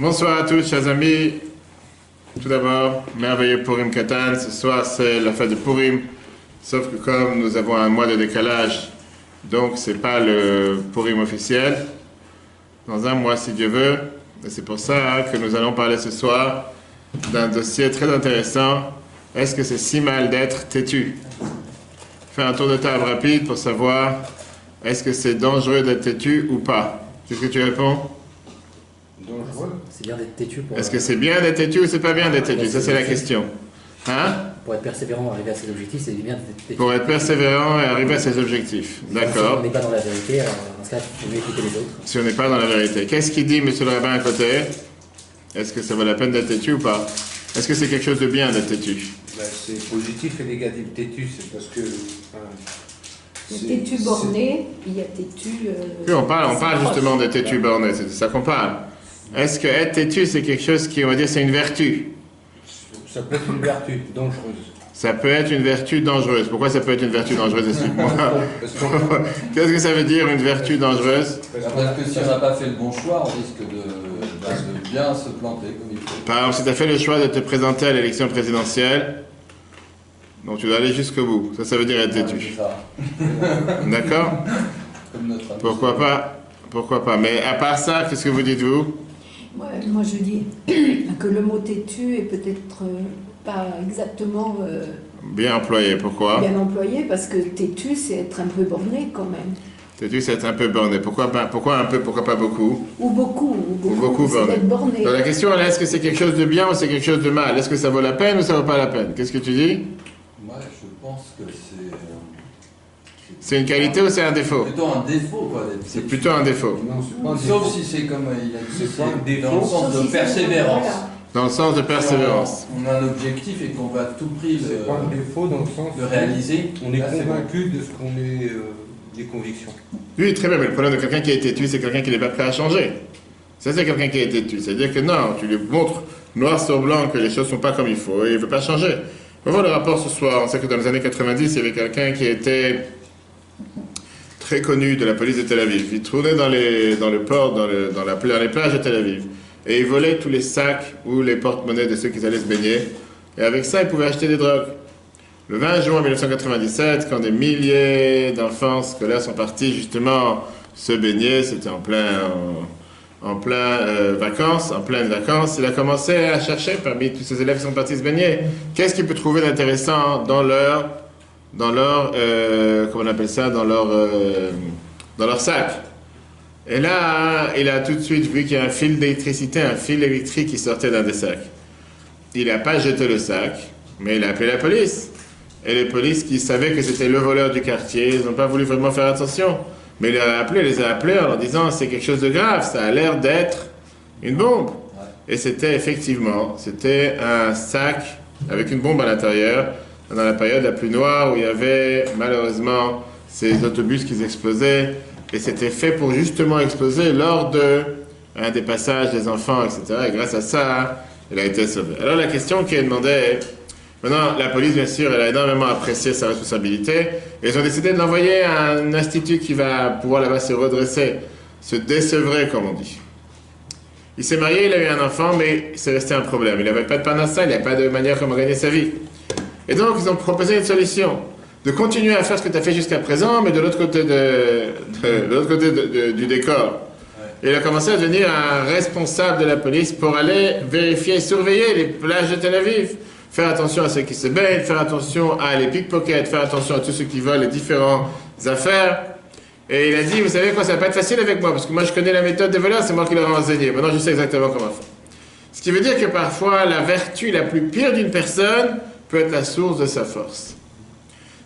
Bonsoir à tous, chers amis. Tout d'abord, merveilleux Purim Katan. Ce soir, c'est la fête de Purim. Sauf que comme nous avons un mois de décalage, donc c'est pas le Purim officiel. Dans un mois, si Dieu veut. Et c'est pour ça que nous allons parler ce soir d'un dossier très intéressant. Est-ce que c'est si mal d'être têtu? Faire un tour de table rapide pour savoir est-ce que c'est dangereux d'être têtu ou pas? Qu'est-ce que tu réponds? Dangereux. C'est bien d'être têtu pour, Est-ce que c'est bien d'être têtu ou c'est pas bien d'être têtu? Ça, c'est la question. Hein? pour être persévérant, arriver à ses objectifs, c'est bien d'être têtu. Pour être persévérant et arriver à ses objectifs. Si D'accord. on n'est pas dans la vérité, alors dans ce cas, il faut mieux écouter les autres. Si on n'est pas dans la vérité. Qu'est-ce qu'il dit, monsieur le rabbin, à côté? Est-ce que ça vaut la peine d'être têtu ou pas? Est-ce que c'est quelque chose de bien d'être têtu? Ben, c'est positif et négatif. Têtu, c'est parce que. enfin, Il c'est- y a têtu borné, puis il y a têtu. euh, Oui, on parle, on parle justement de têtu borné, c'est de ça qu'on parle. Est-ce que être têtu, c'est quelque chose qui, on va dire, c'est une vertu? Ça peut être une vertu dangereuse. Ça peut être une vertu dangereuse. Pourquoi ça peut être une vertu dangereuse Explique-moi. Qu'est-ce que ça veut dire, une vertu dangereuse? Parce que si on n'a pas fait le bon choix, on risque de, bah, de bien se planter comme il faut. Par exemple, si tu as fait le choix de te présenter à l'élection présidentielle, donc tu dois aller jusqu'au bout. Ça, ça veut dire être têtu. ça. D'accord? Pourquoi pas? Pourquoi pas? Mais à part ça, qu'est-ce que vous dites, vous? Ouais, moi je dis que le mot têtu est peut-être euh, pas exactement euh, Bien employé. Pourquoi? bien employé parce que têtu c'est être un peu borné quand même. Têtu, c'est être un peu borné. Pourquoi pas Pourquoi un peu Pourquoi pas beaucoup? Ou beaucoup, ou beaucoup, beaucoup borné. d'être borné. Donc la question, est, est-ce que c'est quelque chose de bien ou c'est quelque chose de mal? Est-ce que ça vaut la peine ou ça vaut pas la peine? Qu'est-ce que tu dis? Moi, je pense que c'est. euh, C'est une qualité ou c'est un défaut Plutôt un défaut, quoi. C'est plutôt un défaut. Non, c'est Sauf défaut. si c'est comme il a dit, C'est pas un c'est défaut. dans le sens de c'est- persévérance. Dans le sens de persévérance. On a un objectif et qu'on va à tout prix C'est pas un le, défaut dans le sens le où réaliser. On est c'est convaincu de ce qu'on est, euh, des convictions. Oui, très bien, mais le problème de quelqu'un qui est têtu, c'est quelqu'un qui n'est pas prêt à changer. Ça, c'est quelqu'un qui est têtu. C'est-à-dire que non, tu lui montres noir sur blanc que les choses sont pas comme il faut et il veut pas changer. On va voir le rapport ce soir. On sait que dans les années 90, il y avait quelqu'un qui était très connu de la police de Tel Aviv. Il tournait dans, le port, dans, la, dans les plages de Tel Aviv. Et il volait tous les sacs ou les porte-monnaies de ceux qui allaient se baigner. Et avec ça, il pouvait acheter des drogues. Le 20 juin 1997, quand des milliers d'enfants scolaires sont partis justement se baigner, c'était en plein, en, en plein euh, vacances, en pleine vacances, il a commencé à chercher parmi tous ces élèves qui sont partis se baigner, qu'est-ce qu'il peut trouver d'intéressant dans leur, dans leur, euh, comment on appelle ça, dans leur, euh, dans leur sac. Et là, il a tout de suite vu qu'il y a un fil d'électricité, un fil électrique qui sortait d'un des sacs. Il n'a pas jeté le sac, mais il a appelé la police. Et les polices qui savaient que c'était le voleur du quartier, ils n'ont pas voulu vraiment faire attention. Mais il les a appelés, les a appelés en leur disant c'est quelque chose de grave, ça a l'air d'être une bombe. Et c'était effectivement, c'était un sac avec une bombe à l'intérieur, dans la période la plus noire où il y avait malheureusement ces autobus qui explosaient. Et c'était fait pour justement exploser lors de un des passages des enfants, etc. Et grâce à ça, il a été sauvé. Alors la question qui est demandée maintenant la police bien sûr, elle a énormément apprécié sa responsabilité, et ils ont décidé de l'envoyer à un institut qui va pouvoir là-bas se redresser, se décevrer comme on dit. Il s'est marié, il a eu un enfant, mais c'est resté un problème. Il n'avait pas de panacée, il n'avait pas de manière comment gagner sa vie. Et donc ils ont proposé une solution de continuer à faire ce que tu as fait jusqu'à présent, mais de l'autre côté, de, de- de l'autre côté de- du décor. Et il a commencé à devenir un responsable de la police pour aller vérifier, surveiller les plages de Tel Aviv. Faire attention à ceux qui se baignent, faire attention à les pickpockets, faire attention à tous ceux qui volent les différentes affaires. Et il a dit, vous savez quoi, ça va pas être facile avec moi, parce que moi je connais la méthode des voleurs, c'est moi qui leur ai enseigné. Maintenant je sais exactement comment faire. Ce qui veut dire que parfois la vertu la plus pire d'une personne peut être la source de sa force.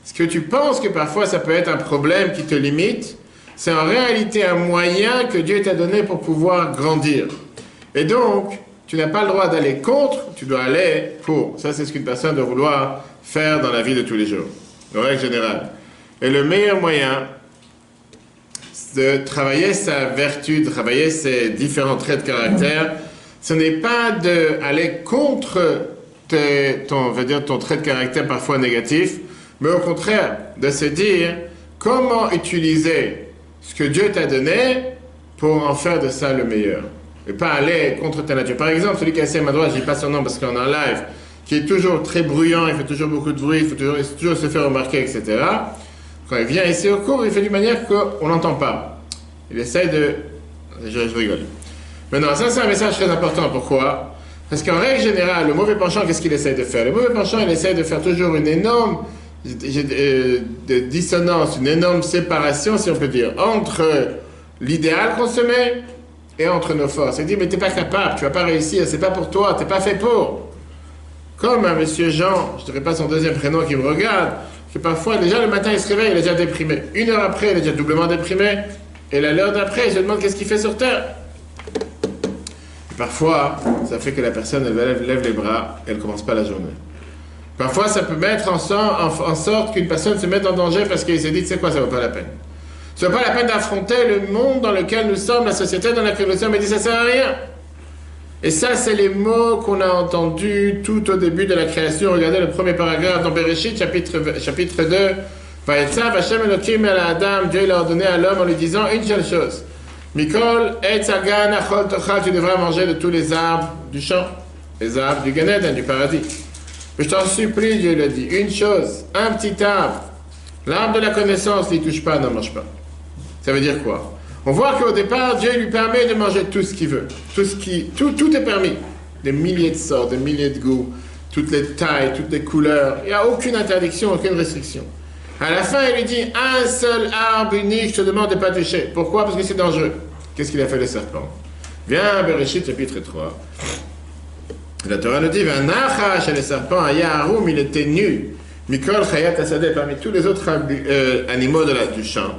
Ce que tu penses que parfois ça peut être un problème qui te limite, c'est en réalité un moyen que Dieu t'a donné pour pouvoir grandir. Et donc, tu n'as pas le droit d'aller contre, tu dois aller pour. Ça, c'est ce qu'une personne doit vouloir faire dans la vie de tous les jours, en règle générale. Et le meilleur moyen de travailler sa vertu, de travailler ses différents traits de caractère, ce n'est pas d'aller contre ton, dire, ton trait de caractère parfois négatif, mais au contraire, de se dire comment utiliser ce que Dieu t'a donné pour en faire de ça le meilleur. et pas aller contre ta nature. Par exemple, celui qui est assis à ma droite, je dis pas son nom parce qu'on est en live, qui est toujours très bruyant, il fait toujours beaucoup de bruit, il faut toujours, toujours se faire remarquer, etc. Quand il vient ici au cours, il fait d'une manière qu'on n'entend pas. Il essaye de... Je rigole. Maintenant, ça c'est un message très important. Pourquoi? Parce qu'en règle générale, le mauvais penchant, qu'est-ce qu'il essaye de faire? Le mauvais penchant, il essaye de faire toujours une énorme euh, dissonance, une énorme séparation, si on peut dire, entre l'idéal qu'on se met et entre nos forces. Il dit, mais t'es pas capable, tu vas pas réussir, c'est pas pour toi, t'es pas fait pour. Comme un monsieur Jean, je dirais pas son deuxième prénom qui me regarde, que parfois, déjà le matin, il se réveille, il est déjà déprimé. Une heure après, il est déjà doublement déprimé. Et la l'heure d'après, je demande qu'est-ce qu'il fait sur Terre. Et parfois, ça fait que la personne, elle lève, les bras, elle commence pas la journée. Parfois, ça peut mettre en, sor- en- en sorte qu'une personne se mette en danger parce qu'il s'est dit, sais quoi, ça vaut pas la peine. Ça vaut pas la peine d'affronter le monde dans lequel nous sommes, la société dans laquelle nous sommes, et dit, ça sert à rien. Et ça, c'est les mots qu'on a entendus tout au début de la création. Regardez le premier paragraphe dans Bereshit, chapitre, chapitre 2. Vaetzav Hashem Elohim el Adam, Dieu il a ordonné à l'homme en lui disant une seule chose. Mikol et Zagan achol tochal, tu devras manger de tous les arbres du champ, les arbres du Gan Eden, du paradis. Mais je t'en supplie, Dieu l'a dit, une chose, un petit arbre, l'arbre de la connaissance, n'y touche pas, n'en mange pas. Ça veut dire quoi? On voit qu'au départ, Dieu lui permet de manger tout ce qu'il veut. Tout, ce qui, tout, tout est permis. Des milliers de sortes, des milliers de goûts, toutes les tailles, toutes les couleurs. Il n'y a aucune interdiction, aucune restriction. À la fin, il lui dit un seul arbre unique, je te demande de ne pas toucher. Pourquoi? Parce que c'est dangereux. Qu'est-ce qu'il a fait le serpent? Viens, Bereshit, chapitre 3. La Torah nous dit Vanachash, le serpent, à Yaharoum, il était nu. Mikol Chayat Asadeh, parmi tous les autres euh, animaux de la, du champ.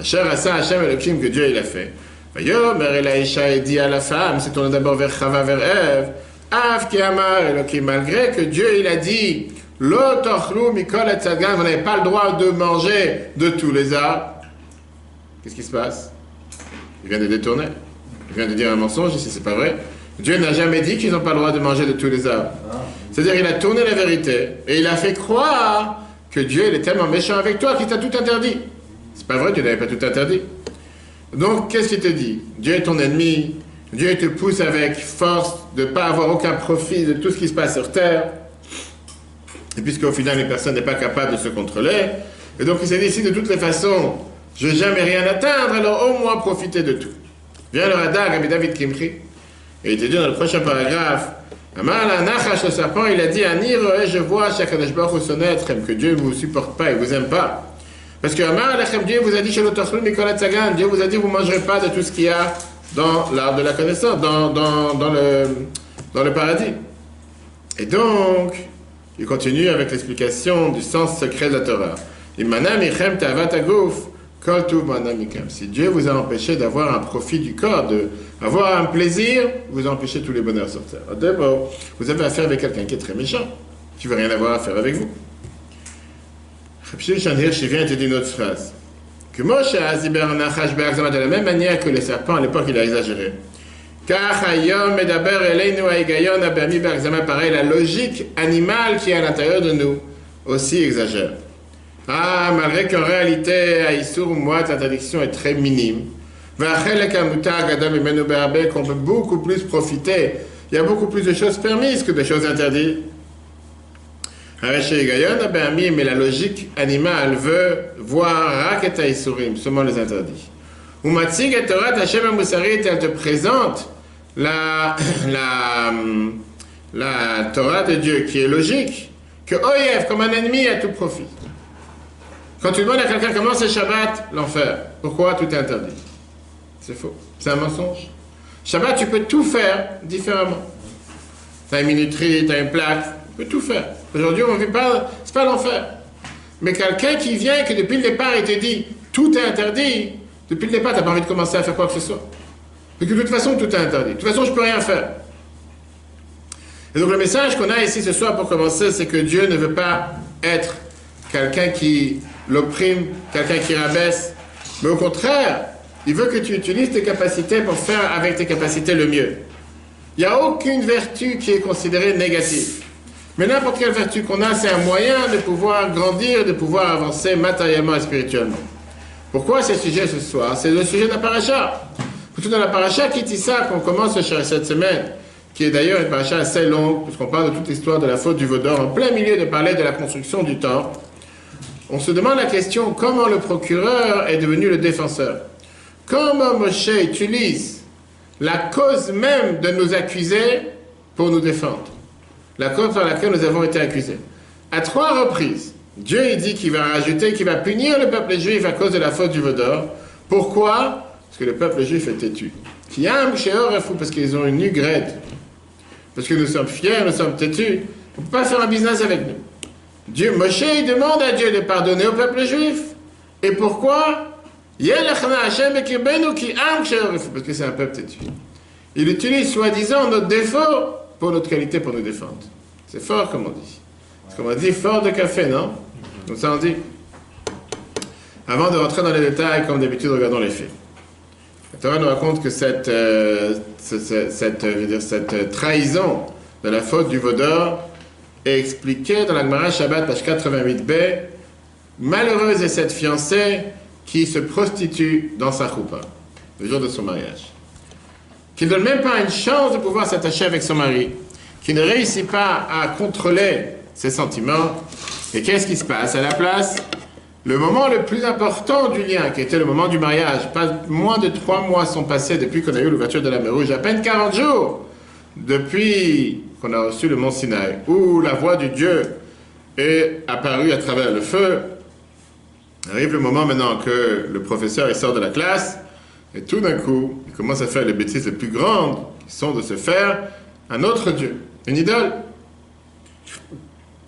Asher Asa Hashem Elohim, que Dieu il a fait. Vayomer el Aisha et dit à la femme, c'est tourné d'abord vers Chava, vers Ève. Av ki amar Elohim, malgré que Dieu il a dit Lo tochlu mikol et tzadgan, vous n'avez pas le droit de manger de tous les arbres. Qu'est-ce qui se passe? Il vient de détourner. Il vient de dire un mensonge ici, c'est pas vrai. Dieu n'a jamais dit qu'ils n'ont pas le droit de manger de tous les arbres. C'est-à-dire il a tourné la vérité et il a fait croire que Dieu est tellement méchant avec toi qu'il t'a tout interdit. C'est pas vrai, Dieu n'avait pas tout interdit. Donc qu'est-ce qu'il te dit? Dieu est ton ennemi, Dieu te pousse avec force de ne pas avoir aucun profit de tout ce qui se passe sur terre. Et puisqu'au final, les personnes n'est pas capable de se contrôler, et donc il s'est dit, si de toutes les façons, je vais jamais rien atteindre, alors au moins profiter de tout. Viens le Radag, avec David Kimchi, et il te dit dans le prochain paragraphe, le serpent, il a dit, Anir, je vois, Shakadosh Baruch que Dieu ne vous supporte pas, il ne vous aime pas. Parce que Amar Dieu vous a dit chez Nicolas Tzagan, Dieu vous a dit vous ne mangerez pas de tout ce qu'il y a dans l'arbre de la connaissance, dans, dans, dans, le, dans le paradis. Et donc, il continue avec l'explication du sens secret de la Torah. Si Dieu vous a empêché d'avoir un profit du corps, d'avoir un plaisir, vous empêchez tous les bonheurs sur terre. D'abord, vous avez affaire avec quelqu'un qui est très méchant, qui ne veut rien avoir à faire avec vous. Rabbi je viens te dire une autre phrase. Que Moshe a Be'agzama de la même manière que les serpents, à l'époque, il a exagéré. Car Hayom Medaber Eleinu Aigayon Abami Be'agzama, pareil, la logique animale qui est à l'intérieur de nous aussi exagère. Ah, malgré qu'en réalité, à Issour, moi, l'interdiction est très minime. Qu'on peut beaucoup plus profiter. Il y a beaucoup plus de choses permises que de choses interdites. Mais la logique animale veut voir Raketa Isurim, seulement les interdits. Ou Matzig et Torah Hashem Musarit, elle te présente la, la, la Torah de Dieu qui est logique, que Oyev, comme un ennemi, à tout profit. Quand tu demandes à quelqu'un comment c'est Shabbat, l'enfer. Pourquoi tout est interdit? C'est faux. C'est un mensonge. Shabbat, tu peux tout faire différemment. Tu as une minuterie, tu as une plaque, tu peux tout faire. Aujourd'hui, on ne vit pas, c'est pas l'enfer. Mais quelqu'un qui vient, que depuis le départ, il te dit tout est interdit, depuis le départ, tu n'as pas envie de commencer à faire quoi que ce soit. Et que de toute façon, tout est interdit. De toute façon, je ne peux rien faire. Et donc, le message qu'on a ici ce soir pour commencer, c'est que Dieu ne veut pas être quelqu'un qui l'opprime, quelqu'un qui rabaisse, mais au contraire, il veut que tu utilises tes capacités pour faire avec tes capacités le mieux. Il n'y a aucune vertu qui est considérée négative. Mais n'importe quelle vertu qu'on a, c'est un moyen de pouvoir grandir, de pouvoir avancer matériellement et spirituellement. Pourquoi le sujet ce soir? C'est le sujet de la paracha. Surtout dans la paracha Kitissa qu'on commence cette semaine, qui est d'ailleurs une paracha assez longue, puisqu'on parle de toute l'histoire de la faute du Vaudor, en plein milieu de parler de la construction du temple, on se demande la question comment le procureur est devenu le défenseur? Comment Moshe utilise la cause même de nous accuser pour nous défendre? La cause par laquelle nous avons été accusés. À trois reprises, Dieu il dit qu'il va rajouter, qu'il va punir le peuple juif à cause de la faute du Vaudor. Pourquoi? Parce que le peuple juif est têtu. Qui a un fou parce qu'ils ont une nugrette. Parce que nous sommes fiers, nous sommes têtus. On ne peut pas faire un business avec nous. Dieu, Moshe, il demande à Dieu de pardonner au peuple juif. Et pourquoi? Parce que c'est un peuple têtu. Il utilise soi-disant notre défaut pour notre qualité, pour nous défendre. C'est fort, comme on dit. Comme on dit, fort de café, non? Donc ça on dit. Avant de rentrer dans les détails, comme d'habitude, regardons les faits. La Torah nous raconte que cette, euh, cette, dire, cette trahison de la faute du Vaudor est expliquée dans la Gemara Shabbat, page 88b. Malheureuse est cette fiancée qui se prostitue dans sa choupa, le jour de son mariage. Qui ne donne même pas une chance de pouvoir s'attacher avec son mari, qui ne réussit pas à contrôler ses sentiments. Et qu'est-ce qui se passe à la place? Le moment le plus important du lien, qui était le moment du mariage, pas moins de trois mois sont passés depuis qu'on a eu l'ouverture de la mer Rouge, à peine 40 jours depuis qu'on a reçu le mont Sinaï, où la voix du Dieu est apparue à travers le feu. Arrive le moment maintenant que le professeur il sort de la classe, et tout d'un coup, il commence à faire les bêtises les plus grandes, qui sont de se faire un autre Dieu, une idole.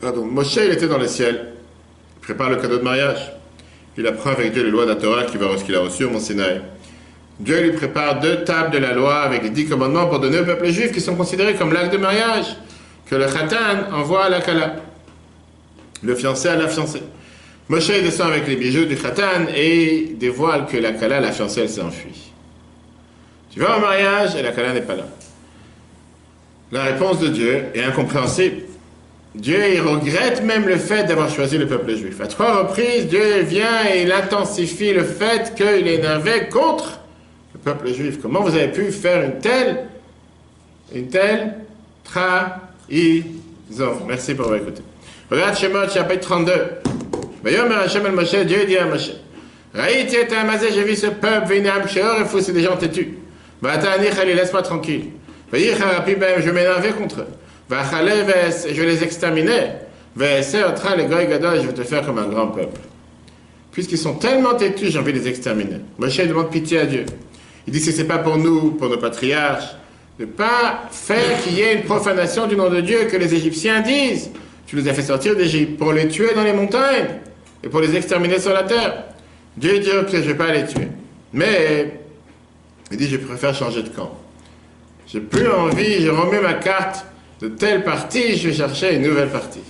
Pardon, Moshe, il était dans le ciel, il prépare le cadeau de mariage. Il apprend avec Dieu les lois de la Torah qu'il a reçues au Mont Sinaï. Dieu lui prépare deux tables de la loi avec les dix commandements pour donner au peuple juif qui sont considérés comme l'acte de mariage que le khatan envoie à la kala, le fiancé à la fiancée. Moshe descend avec les bijoux du khatan et dévoile que la kala, la fiancée, elle s'est enfuie. Tu vas au mariage et la kala n'est pas là. La réponse de Dieu est incompréhensible. Dieu il regrette même le fait d'avoir choisi le peuple juif. À trois reprises, Dieu vient et il intensifie le fait qu'il est énervé contre peuple juif. Comment vous avez pu faire une telle, une telle trahison? Merci pour avoir écouté. Regarde Shemot, chapitre 32. D'ailleurs, Hashem el Moshe, Dieu dit à Moshe, Raïti et Amazé, j'ai vu ce peuple, Vinam Sheor, et fou, c'est des gens têtus. Vatani Khali, laisse-moi tranquille. Vaïcharapi, je m'énervais contre eux. Je les exterminais. Je vais te faire comme un grand peuple. Puisqu'ils sont tellement têtus, j'ai envie de les exterminer. Moshe demande pitié à Dieu. Il dit que ce n'est pas pour nous, pour nos patriarches, de ne pas faire qu'il y ait une profanation du nom de Dieu que les Égyptiens disent. Tu nous as fait sortir d'Égypte pour les tuer dans les montagnes et pour les exterminer sur la terre. Dieu dit, ok, je ne vais pas les tuer. Mais, il dit, je préfère changer de camp. J'ai plus envie, je remets ma carte de telle partie, je vais chercher une nouvelle partie.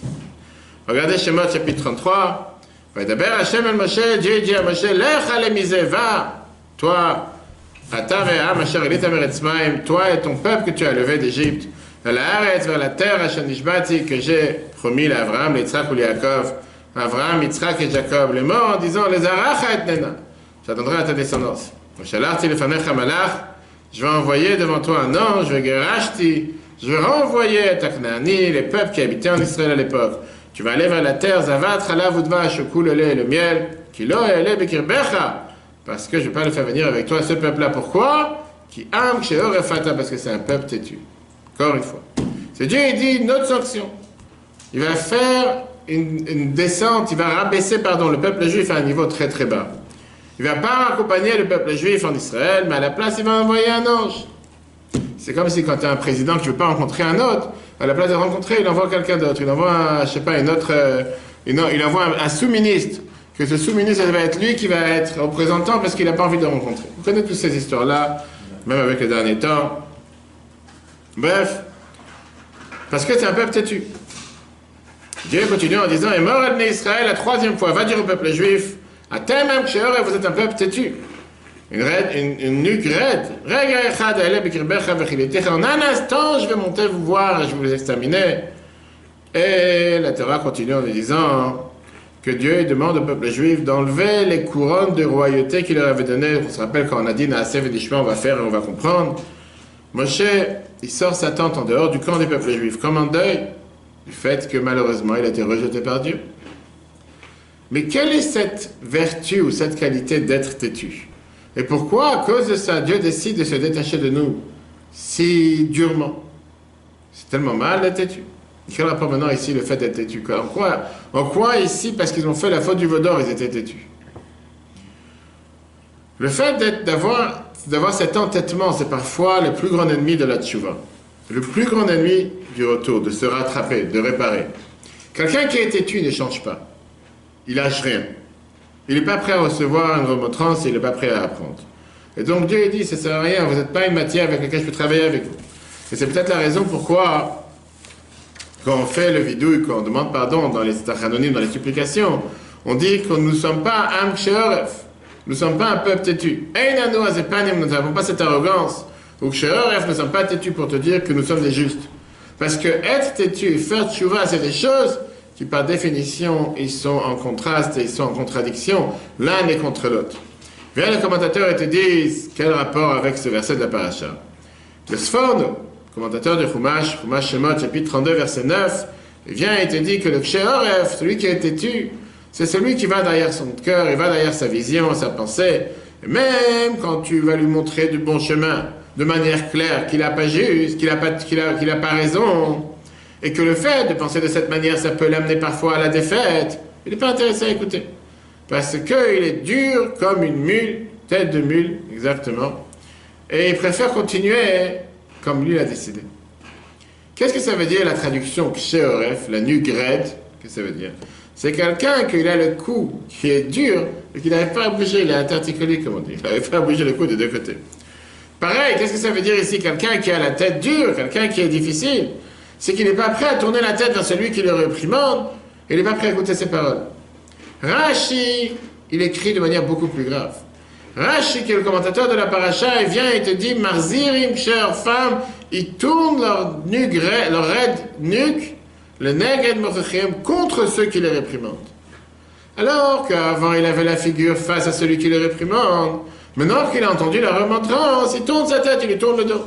Regardez Shemot chapitre 33. D'abord, Hachem el Moshe, Dieu dit à Moshe, Lech va, toi, toi et ton peuple que tu as levé d'Égypte, vers la terre que j'ai promis à Abraham, Yitzhak ou Yaakov, Abraham, Yitzhak et Jacob, les morts en disant les aracha et nena, j'attendrai à ta descendance. Je vais envoyer devant toi un ange, je renvoyer à Taknani, les peuples qui habitaient en Israël à l'époque. Tu vas aller vers la terre, Zavat, Chala, Voudvash, le lait et le miel, Kilo, Ele, Bekirbecha, parce que je ne vais pas le faire venir avec toi, ce peuple-là. Pourquoi? Qui am parce que c'est un peuple têtu. Encore une fois. C'est Dieu, il dit notre sanction. Il va faire une, descente, il va rabaisser, pardon, le peuple juif à un niveau très très bas. Il ne va pas accompagner le peuple juif en Israël, mais à la place, il va envoyer un ange. C'est comme si quand tu as un président qui ne veut pas rencontrer un autre, à la place de rencontrer, il envoie quelqu'un d'autre. Il envoie, je sais pas, une autre, euh, il envoie un sous-ministre que ce sous-ministre, ça va être lui qui va être représentant parce qu'il n'a pas envie de rencontrer. Vous connaissez toutes ces histoires-là, même avec les derniers temps. Bref, parce que c'est un peuple têtu. Dieu continue en disant, et mort Israël la troisième fois, va dire au peuple juif, à tel même que vous êtes un peuple têtu. Une, une, une nuque raide. En un instant, je vais monter vous voir et je vais vous exterminer. Et la Torah continue en disant, que Dieu demande au peuple juif d'enlever les couronnes de royauté qu'il leur avait données. On se rappelle quand on a dit Naasef et on va faire et on va comprendre. Moshe, il sort sa tente en dehors du camp des peuples juifs, comme un deuil du fait que malheureusement il a été rejeté par Dieu. Mais quelle est cette vertu ou cette qualité d'être têtu? Et pourquoi, à cause de ça, Dieu décide de se détacher de nous si durement? C'est tellement mal d'être têtu. Quel rapport maintenant ici le fait d'être têtu En quoi, ici, parce qu'ils ont fait la faute du vaudor, ils étaient têtus Le fait d'avoir, d'avoir cet entêtement, c'est parfois le plus grand ennemi de la tchouva. Le plus grand ennemi du retour, de se rattraper, de réparer. Quelqu'un qui est têtu ne change pas. Il lâche rien. Il n'est pas prêt à recevoir une remontrance, il n'est pas prêt à apprendre. Et donc Dieu dit, ça ne sert à rien, vous n'êtes pas une matière avec laquelle je peux travailler avec vous. Et c'est peut-être la raison pourquoi, quand on fait le vidouille, quand on demande pardon dans les anonymes, dans les supplications, on dit que nous ne sommes pas un nous ne sommes pas un peuple têtu. Nous n'avons pas cette arrogance. Ou nous ne sommes pas têtus pour te dire que nous sommes des justes. Parce que être têtu et faire tchouva, c'est des choses qui par définition, ils sont en contraste ils sont en contradiction l'un est contre l'autre. Viens le commentateur et te disent quel rapport avec ce verset de la paracha? Le Sford, commentateur de Chumash, Chumash Shemot, chapitre 32, verset 9, vient et te dit que le Ksheoref, celui qui est têtu, c'est celui qui va derrière son cœur, il va derrière sa vision, sa pensée. Et même quand tu vas lui montrer du bon chemin, de manière claire, qu'il n'a pas juste, qu'il n'a pas, a, pas raison, et que le fait de penser de cette manière, ça peut l'amener parfois à la défaite, il n'est pas intéressé à écouter. Parce qu'il est dur comme une mule, tête de mule, exactement, et il préfère continuer comme lui l'a décidé. Qu'est-ce que ça veut dire la traduction Ksheoref, la nuque raide? Qu'est-ce que ça veut dire? C'est quelqu'un qui a le cou qui est dur et qui n'arrive pas à bouger, il est interticulé, comme on dit. Il n'arrive pas à bouger le cou des deux côtés. Pareil, qu'est-ce que ça veut dire ici? Quelqu'un qui a la tête dure, quelqu'un qui est difficile, c'est qu'il n'est pas prêt à tourner la tête vers celui qui le réprimande, il n'est pas prêt à écouter ses paroles. Rashi, il écrit de manière beaucoup plus grave. Rashi, qui est le commentateur de la paracha, il vient et te dit Marzirim, chère femme, ils tournent leur, nuque, leur raide nuque, le neged mochachem, contre ceux qui les réprimandent. Alors qu'avant il avait la figure face à celui qui les réprimande, Maintenant qu'il a entendu la remontrance, il tourne sa tête, il lui tourne le dos.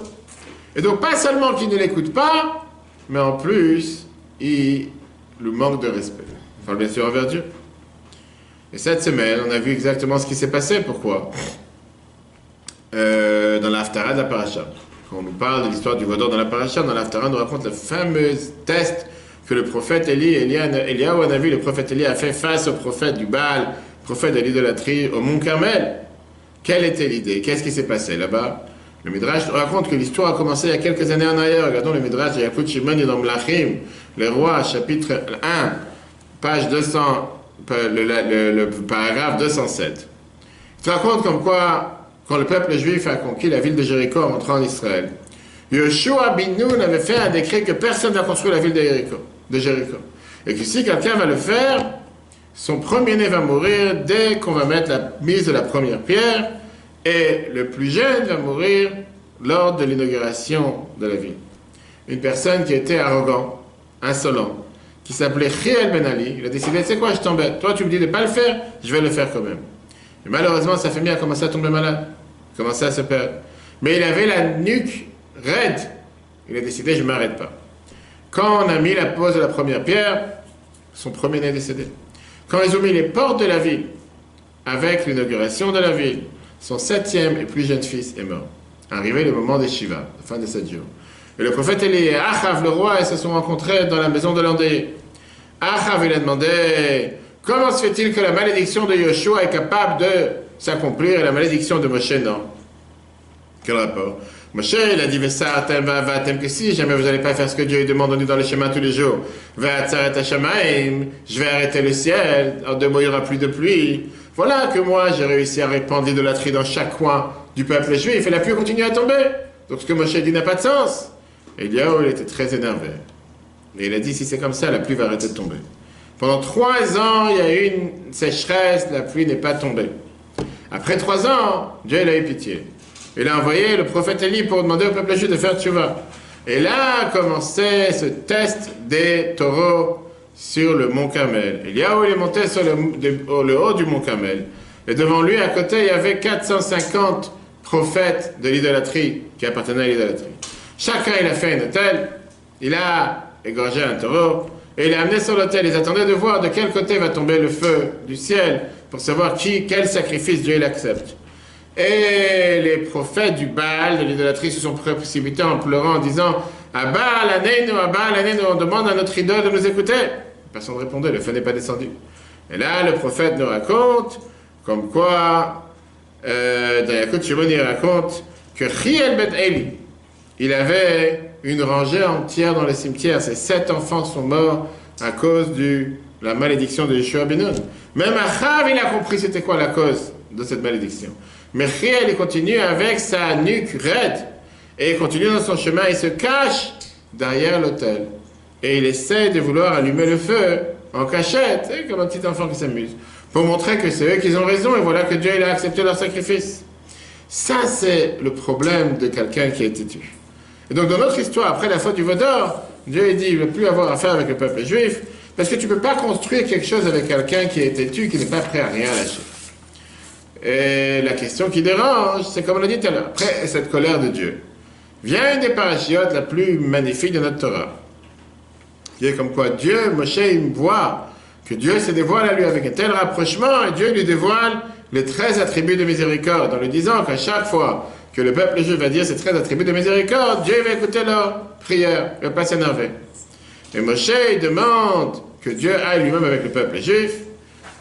Et donc, pas seulement qu'il ne l'écoute pas, mais en plus, il lui manque de respect. Enfin, bien sûr envers Dieu. Et cette semaine, on a vu exactement ce qui s'est passé. Pourquoi? Euh, Dans l'Aftara de la Paracha. Quand on nous parle de l'histoire du Vaudor dans la Paracha, dans l'Aftara, on nous raconte le fameux test que le prophète Élie, Eliaou, on a vu, le prophète Élie a fait face au prophète du Baal, prophète de l'idolâtrie, au Mont Carmel. Quelle était l'idée? Qu'est-ce qui s'est passé là-bas? Le Midrash raconte que l'histoire a commencé il y a quelques années en arrière. Regardons le Midrash de Yakut Shimon dans Mlachim, le roi, chapitre 1, page 200, le, paragraphe 207. Il raconte comme quoi, quand le peuple juif a conquis la ville de Jéricho en entrant en Israël, Yoshua bin Nun avait fait un décret que personne n'a construit la ville de Jéricho, de Jéricho. Et que si quelqu'un va le faire, son premier-né va mourir dès qu'on va mettre la mise de la première pierre, et le plus jeune va mourir lors de l'inauguration de la ville. Une personne qui était arrogant, insolent, qui s'appelait Khiel Ben Ali, il a décidé, c'est quoi, je t'embête, toi tu me dis de ne pas le faire, je vais le faire quand même. Et malheureusement, sa famille a commencé à tomber malade, commencé à se perdre. Mais il avait la nuque raide, il a décidé, je ne m'arrête pas. Quand on a mis la pose de la première pierre, son premier-né est décédé. Quand ils ont mis les portes de la ville, avec l'inauguration de la ville, son septième et plus jeune fils est mort. Arrivé le moment des Shiva, la fin de sept jours. Et le prophète Élie et Achav, le roi, se sont rencontrés dans la maison de l'Andé. Achav, il a demandé Comment se fait-il que la malédiction de Yoshua est capable de s'accomplir et la malédiction de Moshe non? Quel rapport? Moshe, il a dit que si jamais vous n'allez pas faire ce que Dieu demande dans le chemin tous les jours, je vais arrêter le ciel, en deux mots, il n'y aura plus de pluie. Voilà que moi, j'ai réussi à répandre l'idolâtrie dans chaque coin du peuple juif et la pluie continue à tomber. Donc ce que Moshe dit n'a pas de sens. Et il était très énervé. Et il a dit, si c'est comme ça, la pluie va arrêter de tomber. Pendant trois ans, il y a eu une sécheresse, la pluie n'est pas tombée. Après trois ans, Dieu a eu pitié. Il a envoyé le prophète Élie pour demander au peuple juif de faire tchouva. Et là a commencé ce test des taureaux sur le mont Carmel. Eliaou, il est monté sur le, haut du mont Carmel. Et devant lui, à côté, il y avait 450 prophètes de l'idolâtrie qui appartenaient à l'idolâtrie. Chacun, il a fait un hôtel, il a égorgé un taureau, et il a amené sur l'autel. Ils attendaient de voir de quel côté va tomber le feu du ciel pour savoir qui, quel sacrifice Dieu il accepte. Et les prophètes du Baal, de l'idolâtrie, se sont précipités en pleurant, en disant À Baal, Anénu, à Baal, Anénu, on demande à notre idole de nous écouter. Personne ne répondait, le feu n'est pas descendu. Et là, le prophète nous raconte, comme quoi, euh, dans Yakut Shimon, il raconte que Riel Bet Eli, il avait une rangée entière dans le cimetière. Ses sept enfants sont morts à cause de la malédiction de Yeshua Ben Nun. Même Achav, il a compris c'était quoi la cause de cette malédiction. Mais Riel, il continue avec sa nuque raide. Et il continue dans son chemin. Il se cache derrière l'autel. Et il essaie de vouloir allumer le feu en cachette, hein, comme un petit enfant qui s'amuse. Pour montrer que c'est eux qui ont raison. Et voilà que Dieu il a accepté leur sacrifice. Ça, c'est le problème de quelqu'un qui a été tué. Et donc, dans notre histoire, après la faute du Vaudor, Dieu dit, il ne veut plus avoir affaire avec le peuple juif, parce que tu ne peux pas construire quelque chose avec quelqu'un qui a été tué, qui n'est pas prêt à rien lâcher. Et la question qui dérange, c'est comme on l'a dit tout à l'heure, après cette colère de Dieu, vient une des parachiotes la plus magnifique de notre Torah, qui est comme quoi Dieu, Moshe, il voit que Dieu se dévoile à lui avec un tel rapprochement, et Dieu lui dévoile les 13 attributs de miséricorde, en lui disant qu'à chaque fois que le peuple juif va dire ces 13 attributs de miséricorde, Dieu va écouter leur prière, il ne va pas s'énerver. Et Moshe demande que Dieu aille lui-même avec le peuple juif,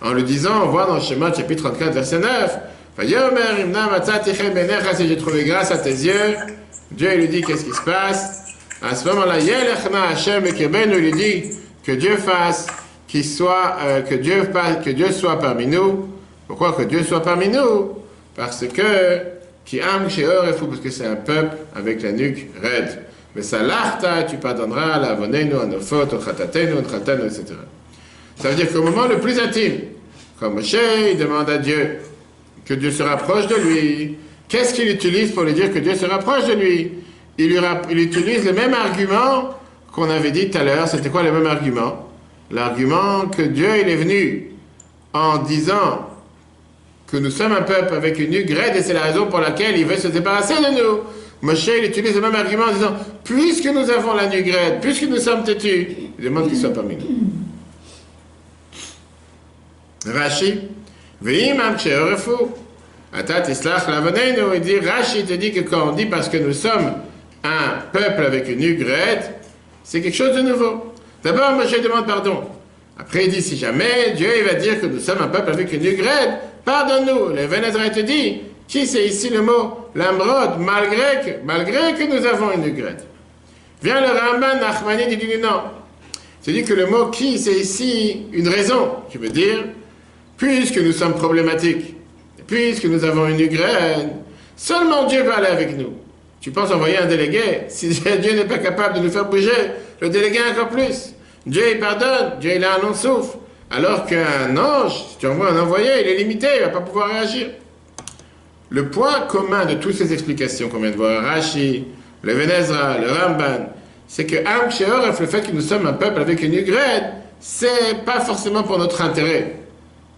en lui disant, on voit dans le chapitre 34, verset 9, Vayomer imna matzatiche benecha, si j'ai trouvé grâce à tes yeux, Dieu lui dit qu'est-ce qui se passe? À ce moment-là, Yelechna Hashem Ekebenu, il lui dit que Dieu fasse, qu'il soit, euh, que, Dieu, que Dieu soit parmi nous. Pourquoi que Dieu soit parmi nous? Parce que, qui sheor et fou, parce que c'est un peuple avec la nuque raide. Mais ça l'arta, tu pardonneras la vonenu, à nos fautes, au chatatenu, au etc. Ça veut dire qu'au moment le plus intime, comme Moshe, demande à Dieu que Dieu se rapproche de lui. Qu'est-ce qu'il utilise pour lui dire que Dieu se rapproche de lui? Il, utilise le même argument qu'on avait dit tout à l'heure. C'était quoi le même argument? L'argument que Dieu est venu en disant que nous sommes un peuple avec une nuque et c'est la raison pour laquelle il veut se débarrasser de nous. Moshe il utilise le même argument en disant puisque nous avons la nuque puisque nous sommes têtus, il demande qu'il soit parmi nous. Rashi. Il dit, Rashi te dit que quand on dit parce que nous sommes un peuple avec une raide, c'est quelque chose de nouveau. D'abord, Moshe demande pardon. Après, il dit, si jamais Dieu va dire que nous sommes un peuple avec une raide, pardonne-nous. Le Vénézra te dit, qui c'est ici le mot L'ambrod, malgré que, malgré que nous avons une raide. Vient le Ramban Nachmani dit non. C'est dit que le mot qui, c'est ici une raison, qui veut dire, puisque nous sommes problématiques, puisque nous avons une graine, seulement Dieu va aller avec nous. Tu penses envoyer un délégué? Si Dieu n'est pas capable de nous faire bouger, le délégué encore plus. Dieu il pardonne, Dieu il a un long souffle. Alors qu'un ange, si tu envoies un envoyé, il est limité, il ne va pas pouvoir réagir. Le point commun de toutes ces explications qu'on vient de voir, Rashi, le Vénézra, le Ramban, c'est que Am le fait que nous sommes un peuple avec une graine, c'est pas forcément pour notre intérêt.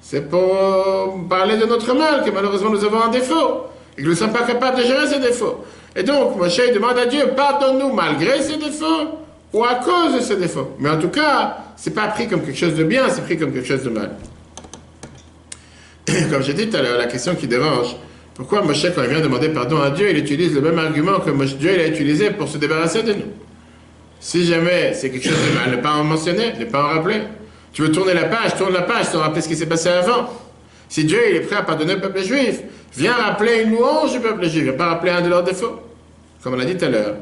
C'est pour parler de notre mal, que malheureusement nous avons un défaut, et que nous ne sommes pas capables de gérer ces défauts. Et donc, Moshe demande à Dieu, pardonne-nous malgré ces défauts, ou à cause de ces défauts. Mais en tout cas, c'est pas pris comme quelque chose de bien, c'est pris comme quelque chose de mal. Comme j'ai dit tout à l'heure, la question qui dérange, pourquoi Moshe, quand il vient demander pardon à Dieu, il utilise le même argument que Dieu a utilisé pour se débarrasser de nous? Si jamais c'est quelque chose de mal, ne pas en mentionner, ne pas en rappeler. Tu veux tourner la page, tourne la page sans rappeler ce qui s'est passé avant. Si Dieu il est prêt à pardonner le peuple juif, viens rappeler une louange du peuple juif, viens pas rappeler un de leurs défauts. Comme on l'a dit tout à l'heure,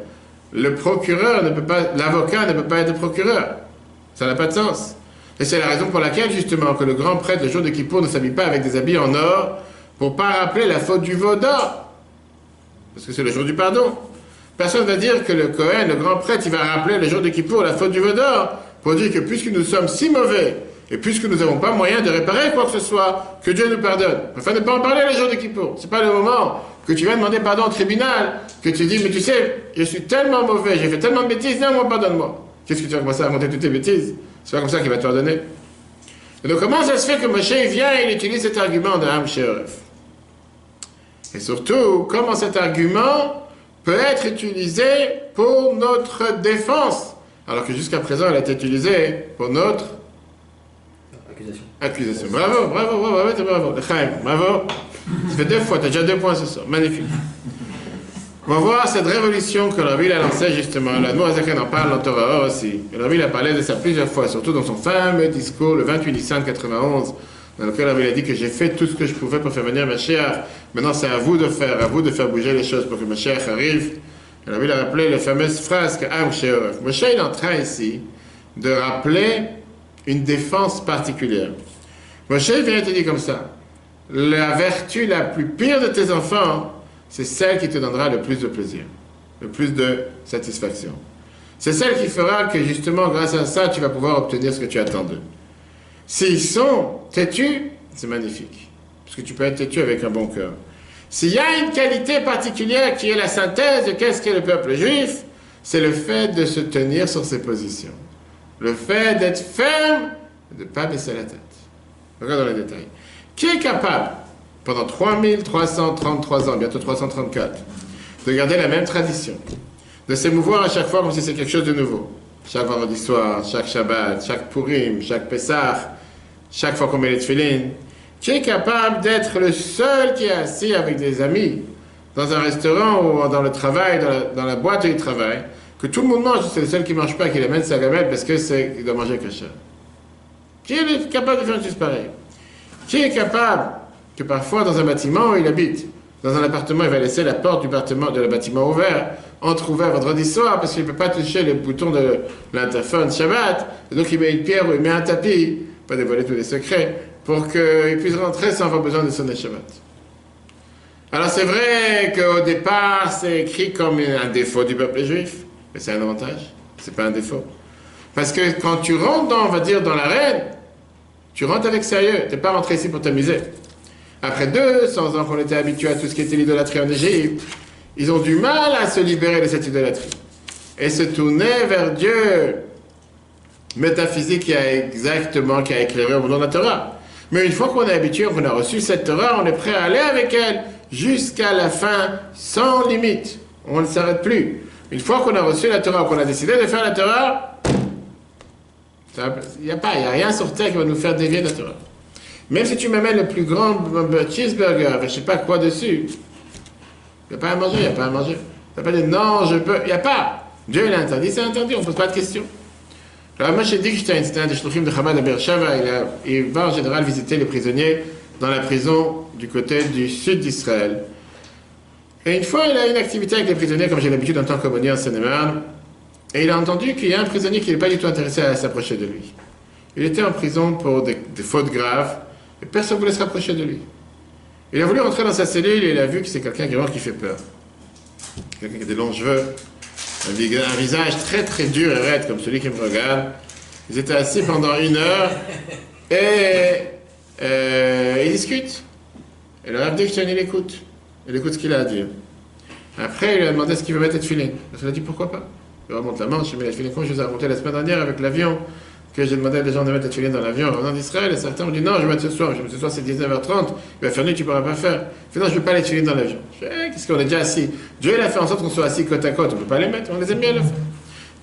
l'avocat ne peut pas être procureur. Ça n'a pas de sens. Et c'est la raison pour laquelle, justement, que le grand prêtre, le jour de Kippour, ne s'habille pas avec des habits en or pour pas rappeler la faute du veau d'or. Parce que c'est le jour du pardon. Personne ne va dire que le Cohen, le grand prêtre, il va rappeler le jour de Kippour la faute du veau d'or pour dire que puisque nous sommes si mauvais et puisque nous n'avons pas moyen de réparer quoi que ce soit, que Dieu nous pardonne. Enfin, ne pas en parler le jour de Kippour. C'est pas le moment que tu viens demander pardon au tribunal, que tu dis, mais tu sais, je suis tellement mauvais, j'ai fait tellement de bêtises, non, moi, pardonne-moi. Qu'est-ce que tu vas commencer à monter toutes tes bêtises? C'est pas comme ça qu'il va te donner. Et donc, comment ça se fait que Moshe vient et il utilise cet argument de Ham Et surtout, comment cet argument peut être utilisé pour notre défense, alors que jusqu'à présent, il a été utilisé pour notre Accusation. Bravo, bravo, bravo, bravo, bravo. Bravo. Ça fait deux fois, tu as déjà deux points ce soir. Magnifique. On va voir cette révolution que Rabbi a lancée justement. La Noazaken en parle dans Torah aussi. Et Rabbi a parlé de ça plusieurs fois, surtout dans son fameux discours le 28 Nissan 91, dans lequel Rabbi a dit que j'ai fait tout ce que je pouvais pour faire venir Mashiach. Maintenant, c'est à vous de faire, à vous de faire bouger les choses pour que Mashiach arrive. Et Rabbi a rappelé la fameuse phrase que Am. Moshe est en train ici de rappeler une défense particulière. Moshe vient te dire comme ça. La vertu la plus pire de tes enfants, c'est celle qui te donnera le plus de plaisir, le plus de satisfaction. C'est celle qui fera que justement, grâce à ça, tu vas pouvoir obtenir ce que tu attends d'eux. S'ils sont têtus, c'est magnifique, parce que tu peux être têtu avec un bon cœur. S'il y a une qualité particulière qui est la synthèse de qu'est-ce qu'est le peuple juif, c'est le fait de se tenir sur ses positions. Le fait d'être ferme et de ne pas baisser la tête. Regarde dans les détails. Qui est capable, pendant 3333 ans, bientôt 334, de garder la même tradition, de s'émouvoir à chaque fois comme si c'est quelque chose de nouveau? Chaque vendredi soir, chaque Shabbat, chaque Purim, chaque Pessah, chaque fois qu'on met les tefillin. Qui est capable d'être le seul qui est assis avec des amis dans un restaurant ou dans le travail, dans la, dans la boîte du travail, que tout le monde mange, c'est le seul qui ne mange pas, qui amène sa gamelle parce que c'est, il doit manger chose. Qui est capable de faire une chose pareille? Qui est capable que parfois dans un bâtiment où il habite, dans un appartement, il va laisser la porte du bâtiment, de le bâtiment ouvert, entre-ouvert vendredi soir, parce qu'il ne peut pas toucher le bouton de l'interphone Shabbat, et donc il met une pierre ou il met un tapis, pas dévoiler tous les secrets, pour qu'il puisse rentrer sans avoir besoin de sonner Shabbat. Alors c'est vrai qu'au départ, c'est écrit comme un défaut du peuple juif, mais c'est un avantage, c'est pas un défaut. Parce que quand tu rentres dans, on va dire, dans l'arène, tu rentres avec sérieux, tu n'es pas rentré ici pour t'amuser. Après 200 ans qu'on était habitué à tout ce qui était l'idolâtrie en Égypte, ils ont du mal à se libérer de cette idolâtrie. Et se tourner vers Dieu métaphysique qui a exactement, qui a éclairé au monde de la Torah. Mais une fois qu'on est habitué, qu'on a reçu cette Torah, on est prêt à aller avec elle jusqu'à la fin, sans limite. On ne s'arrête plus. Une fois qu'on a reçu la Torah, qu'on a décidé de faire la Torah, il n'y a pas, a rien sur terre qui va nous faire dévier de la Torah. Même si tu m'amènes le plus grand cheeseburger je sais pas quoi dessus, il n'y a pas à manger, il n'y a pas à manger. Tu pas dit non, je peux, il n'y a pas. Dieu l'a interdit, c'est interdit, on ne pose pas de questions. Alors, Moshe Dickstein, c'était un des shluchim de Chabad à il, il va en général visiter les prisonniers dans la prison du côté du sud d'Israël. Et une fois, il a une activité avec les prisonniers, comme j'ai l'habitude en tant qu'aumônier en seine et il a entendu qu'il y a un prisonnier qui n'est pas du tout intéressé à s'approcher de lui. Il était en prison pour des, fautes graves, et personne ne voulait se rapprocher de lui. Il a voulu rentrer dans sa cellule et il a vu que c'est quelqu'un qui, qui fait peur. Quelqu'un qui a des longs cheveux, un, visage très très dur et raide comme celui qui me regarde. Ils étaient assis pendant une heure et euh, ils discutent. Et le Rav il écoute. Il écoute ce qu'il a à dire. Après, il lui a demandé ce qu'il veut mettre de filet. Il a dit pourquoi pas? Il remonte la manche, il met la filet comme je vous ai raconté la semaine dernière avec l'avion, que j'ai demandé à des gens de mettre la filet dans l'avion en d'Israël. Et certains m'ont dit non, je vais mettre ce soir. Je vais mettre ce soir, c'est 19h30. Il va faire nuit, tu ne pourras pas faire. Il non, je ne veux pas les filer dans l'avion. Je fais eh, qu'est-ce qu'on est déjà assis? Dieu, il a fait en sorte qu'on soit assis côte à côte. On ne peut pas les mettre, on les aime bien le faire.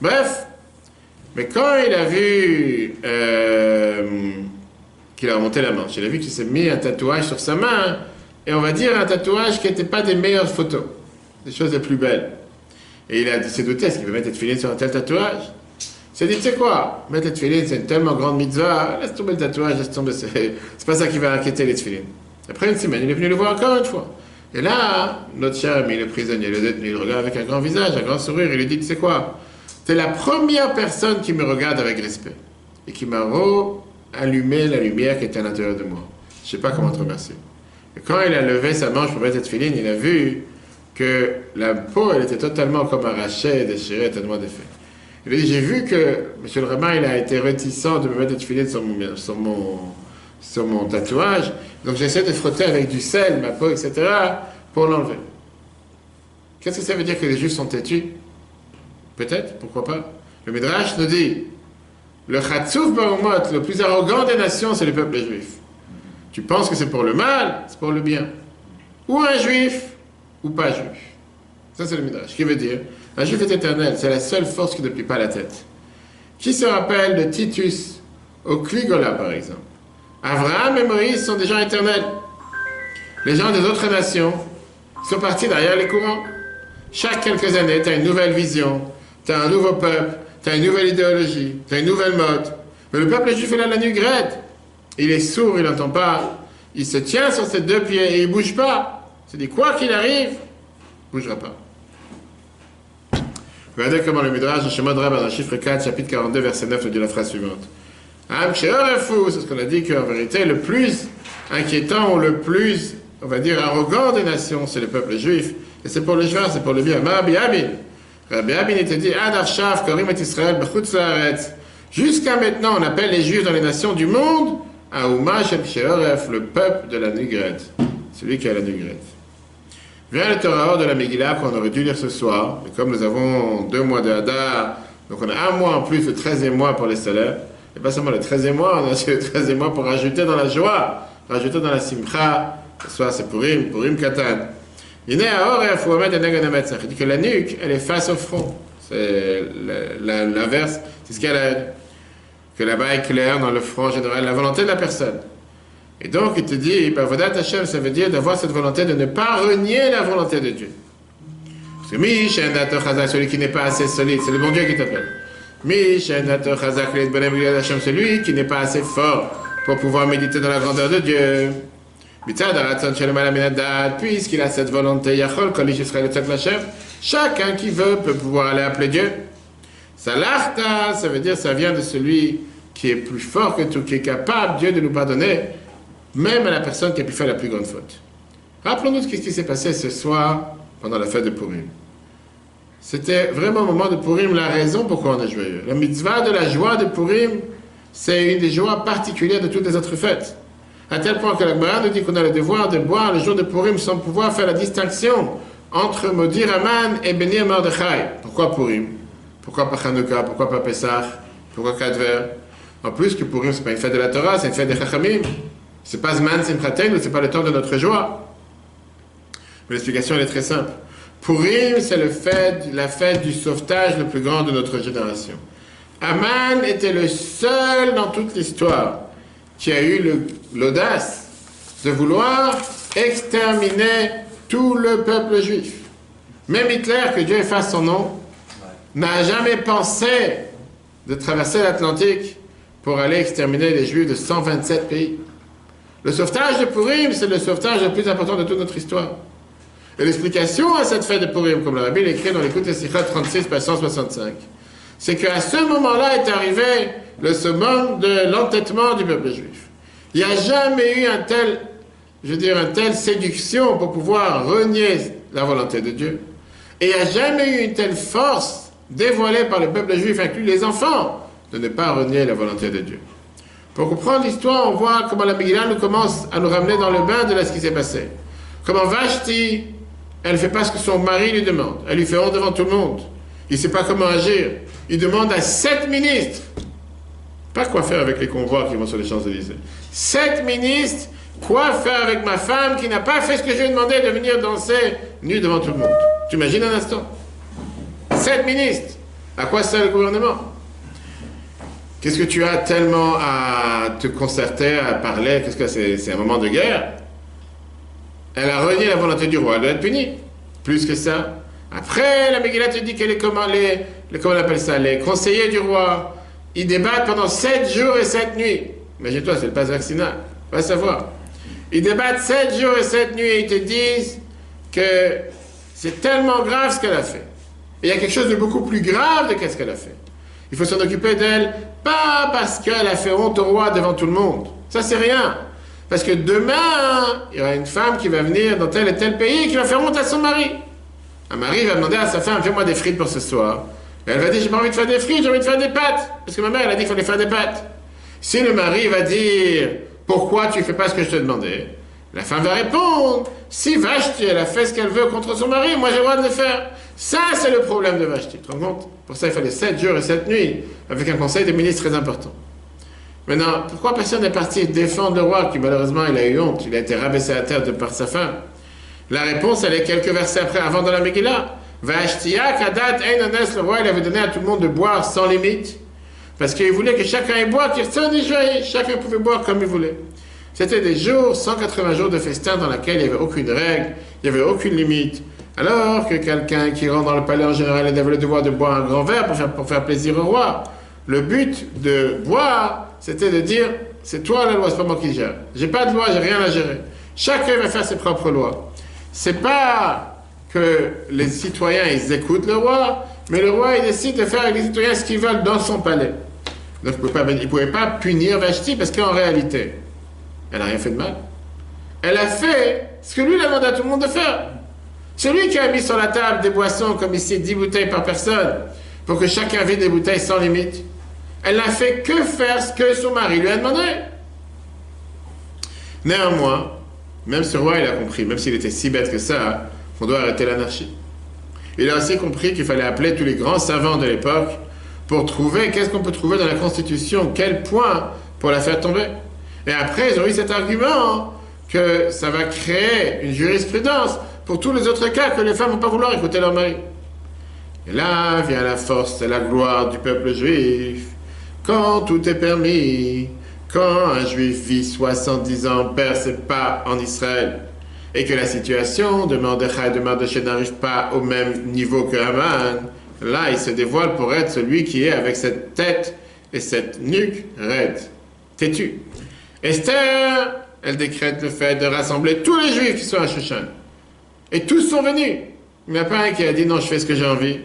Bref. Mais quand il a vu euh, qu'il a remonté la manche, il a vu qu'il s'est mis un tatouage sur sa main, et on va dire un tatouage qui n'était pas des meilleures photos, des choses les plus belles. Et il a dit, s'est douté, est-ce qu'il veut mettre filet sur un tel tatouage? Il s'est dit, tu sais quoi, mettre tefilines, c'est une tellement grande mitzvah, laisse tomber le tatouage, laisse tomber, c'est pas ça qui va inquiéter les tefilines. Après une semaine, il est venu le voir encore une fois. Et là, notre cher ami, le prisonnier, le détenu, il regarde avec un grand visage, un grand sourire, il lui dit, tu sais quoi, t'es la première personne qui me regarde avec respect et qui m'a allumé la lumière qui était à l'intérieur de moi. Je sais pas comment te remercier. Et quand il a levé sa manche pour mettre cette filine, il a vu que la peau, elle était totalement comme arrachée, déchirée, tellement défait. Il a dit, j'ai vu que M. le rabbin, il a été réticent de me mettre cette filine sur mon, tatouage, donc j'essaie de frotter avec du sel, ma peau, etc., pour l'enlever. Qu'est-ce que ça veut dire que les juifs sont têtus? Peut-être, pourquoi pas. Le Midrash nous dit Le Khatsouf Baromot, le plus arrogant des nations, c'est le peuple juif. Tu penses que c'est pour le mal, c'est pour le bien. Ou un juif, ou pas juif. Ça, c'est le Midrash. Qui veut dire? Un juif est éternel, c'est la seule force qui ne plie pas la tête. Qui se rappelle de Titus au Cligola, par exemple? Abraham et Moïse sont des gens éternels. Les gens des autres nations sont partis derrière les courants. Chaque quelques années, tu as une nouvelle vision, tu as un nouveau peuple, tu as une nouvelle idéologie, tu as une nouvelle mode. Mais le peuple juif est là la nuit grette. Il est sourd, il n'entend pas. Il se tient sur ses deux pieds et il ne bouge pas. C'est dit, quoi qu'il arrive, il ne bougera pas. Regardez comment le Midrash, Shemad Rab, dans le chiffre 4, chapitre 42, verset 9, nous dit la phrase suivante. C'est ce qu'on a dit qu'en vérité, le plus inquiétant ou le plus, on va dire, arrogant des nations, c'est le peuple juif. Et c'est pour le juif, c'est pour le bien. Rabbi Abin. Rabbi Abin était dit, Ad Karim et Israël, Jusqu'à maintenant, on appelle les juifs dans les nations du monde, Aouma Shem le peuple de la Nugrette. Celui qui a la Nugrette. Vient le Torah de la Megillah qu'on aurait dû lire ce soir. Et comme nous avons deux mois de Hadar, donc on a un mois en plus, le 13e mois pour les salaires. Et pas seulement le 13e mois, on a aussi le 13e mois pour rajouter dans la joie, rajouter dans la simcha. Ce soir c'est Purim, Purim Katan. Il dit que la nuque, elle est face au front. C'est l'inverse, c'est ce qu'elle a. Que là-bas est clair dans le front général, la volonté de la personne. Et donc, il te dit, Hashem, ça veut dire d'avoir cette volonté de ne pas renier la volonté de Dieu. Parce que celui qui n'est pas assez solide, c'est le bon Dieu qui t'appelle. Mish, Hashem, celui qui n'est pas assez fort pour pouvoir méditer dans la grandeur de Dieu. Puisqu'il a cette volonté, chacun qui veut peut pouvoir aller appeler Dieu. Salarta, ça veut dire ça vient de celui qui est plus fort que tout, qui est capable, Dieu, de nous pardonner même à la personne qui a pu faire la plus grande faute. Rappelons-nous ce qui s'est passé ce soir pendant la fête de Purim. C'était vraiment au moment de Purim la raison pourquoi on est joyeux. La mitzvah de la joie de Purim, c'est une des joies particulières de toutes les autres fêtes. À tel point que la Gemara nous dit qu'on a le devoir de boire le jour de Purim sans pouvoir faire la distinction entre Modir Aman et Benir Mordechai. Pourquoi Purim? Pourquoi pas Chanukah? Pourquoi pas Pesach? Pourquoi Kadver En plus que Purim, c'est pas une fête de la Torah, c'est une fête des Chachamim. C'est pas Zman Simchaten, c'est pas le temps de notre joie. Mais l'explication est très simple. Purim, c'est le la fête du sauvetage le plus grand de notre génération. Aman était le seul dans toute l'histoire qui a eu l'audace de vouloir exterminer tout le peuple juif. Même Hitler, que Dieu efface son nom, n'a jamais pensé de traverser l'Atlantique pour aller exterminer les juifs de 127 pays. Le sauvetage de Purim, c'est le sauvetage le plus important de toute notre histoire. Et l'explication à cette fête de Purim, comme la Bible écrit dans l'écoute de 36, page 165, c'est qu'à ce moment-là est arrivé le summum de l'entêtement du peuple juif. Il n'y a jamais eu un tel, je veux dire, une telle séduction pour pouvoir renier la volonté de Dieu. Et il n'y a jamais eu une telle force dévoilée par le peuple juif, inclus les enfants, de ne pas renier la volonté de Dieu. Pour comprendre l'histoire, on voit comment la Megillah nous commence à nous ramener dans le bain de ce qui s'est passé. Comment Vashti, elle ne fait pas ce que son mari lui demande. Elle lui fait honte devant tout le monde. Il ne sait pas comment agir. Il demande à sept ministres, pas quoi faire avec les convois qui vont sur les Champs-Élysées. Sept ministres, quoi faire avec ma femme qui n'a pas fait ce que je lui ai demandé de venir danser nu devant tout le monde. Tu imagines un instant? Sept ministres. À quoi sert le gouvernement? Qu'est-ce que tu as tellement à te concerter, à parler? Qu'est-ce que c'est C'est un moment de guerre? Elle a renié la volonté du roi, elle doit être punie. Plus que ça. Après, la Megillah te dit que les, comment, les, comment on appelle ça, les conseillers du roi, ils débattent pendant sept jours et sept nuits. Imagine-toi, c'est le passe vaccinal. Va savoir. Ils débattent sept jours et sept nuits et ils te disent que c'est tellement grave ce qu'elle a fait. Et il y a quelque chose de beaucoup plus grave de ce qu'elle a fait. Il faut s'en occuper d'elle, pas parce qu'elle a fait honte au roi devant tout le monde. Ça, c'est rien. Parce que demain, il y aura une femme qui va venir dans tel et tel pays et qui va faire honte à son mari. Un mari va demander à sa femme, fais-moi des frites pour ce soir. Elle va dire, j'ai pas envie de faire des frites, j'ai envie de faire des pâtes. Parce que ma mère, elle a dit qu'il fallait faire des pâtes. Si le mari va dire, pourquoi tu fais pas ce que je te demandais? La femme va répondre, si Vashti, elle a fait ce qu'elle veut contre son mari, moi j'ai le droit de le faire. Ça, c'est le problème de Vashti. Tu te rends compte? Pour ça, il fallait 7 jours et 7 nuits, avec un conseil des ministres très important. Maintenant, pourquoi personne n'est parti défendre le roi, qui malheureusement, il a eu honte, il a été rabaissé à terre de par sa femme? La réponse, elle est quelques versets après, avant dans la Megillah. Vashtia, Kadat, Einanes, le roi, il avait donné à tout le monde de boire sans limite, parce qu'il voulait que chacun ait boire, qu'il chacun pouvait boire comme il voulait. C'était des jours, 180 jours de festin dans lesquels il n'y avait aucune règle, il n'y avait aucune limite. Alors que quelqu'un qui rentre dans le palais en général, avait le devoir de boire un grand verre pour faire, pour faire plaisir au roi. Le but de boire, c'était de dire, c'est toi la loi, c'est pas moi qui gère. J'ai pas de loi, j'ai rien à gérer. Chacun va faire ses propres lois. C'est pas que les citoyens, ils écoutent le roi, mais le roi, il décide de faire avec les citoyens ce qu'ils veulent dans son palais. Donc, il ne pouvait pas punir Vashti parce qu'en réalité, elle n'a rien fait de mal. Elle a fait ce que lui, a demandé à tout le monde de faire. Celui qui a mis sur la table des boissons, comme ici, 10 bouteilles par personne, pour que chacun vide des bouteilles sans limite, elle n'a fait que faire ce que son mari lui a demandé. Néanmoins, même ce roi, il a compris, même s'il était si bête que ça, on doit arrêter l'anarchie. Il a aussi compris qu'il fallait appeler tous les grands savants de l'époque pour trouver qu'est-ce qu'on peut trouver dans la Constitution, quel point pour la faire tomber. Et après, ils ont eu cet argument que ça va créer une jurisprudence pour tous les autres cas que les femmes vont pas vouloir écouter leur mari. Et là vient la force et la gloire du peuple juif. Quand tout est permis, quand un juif vit 70 ans, perce pas en Israël, et que la situation de Mordechai et de Mardoché n'arrive pas au même niveau que Haman, là il se dévoile pour être celui qui est avec cette tête et cette nuque raide, têtue. Esther, elle décrète le fait de rassembler tous les juifs qui sont à Shushan. Et tous sont venus. Il n'y a pas un qui a dit non, je fais ce que j'ai envie.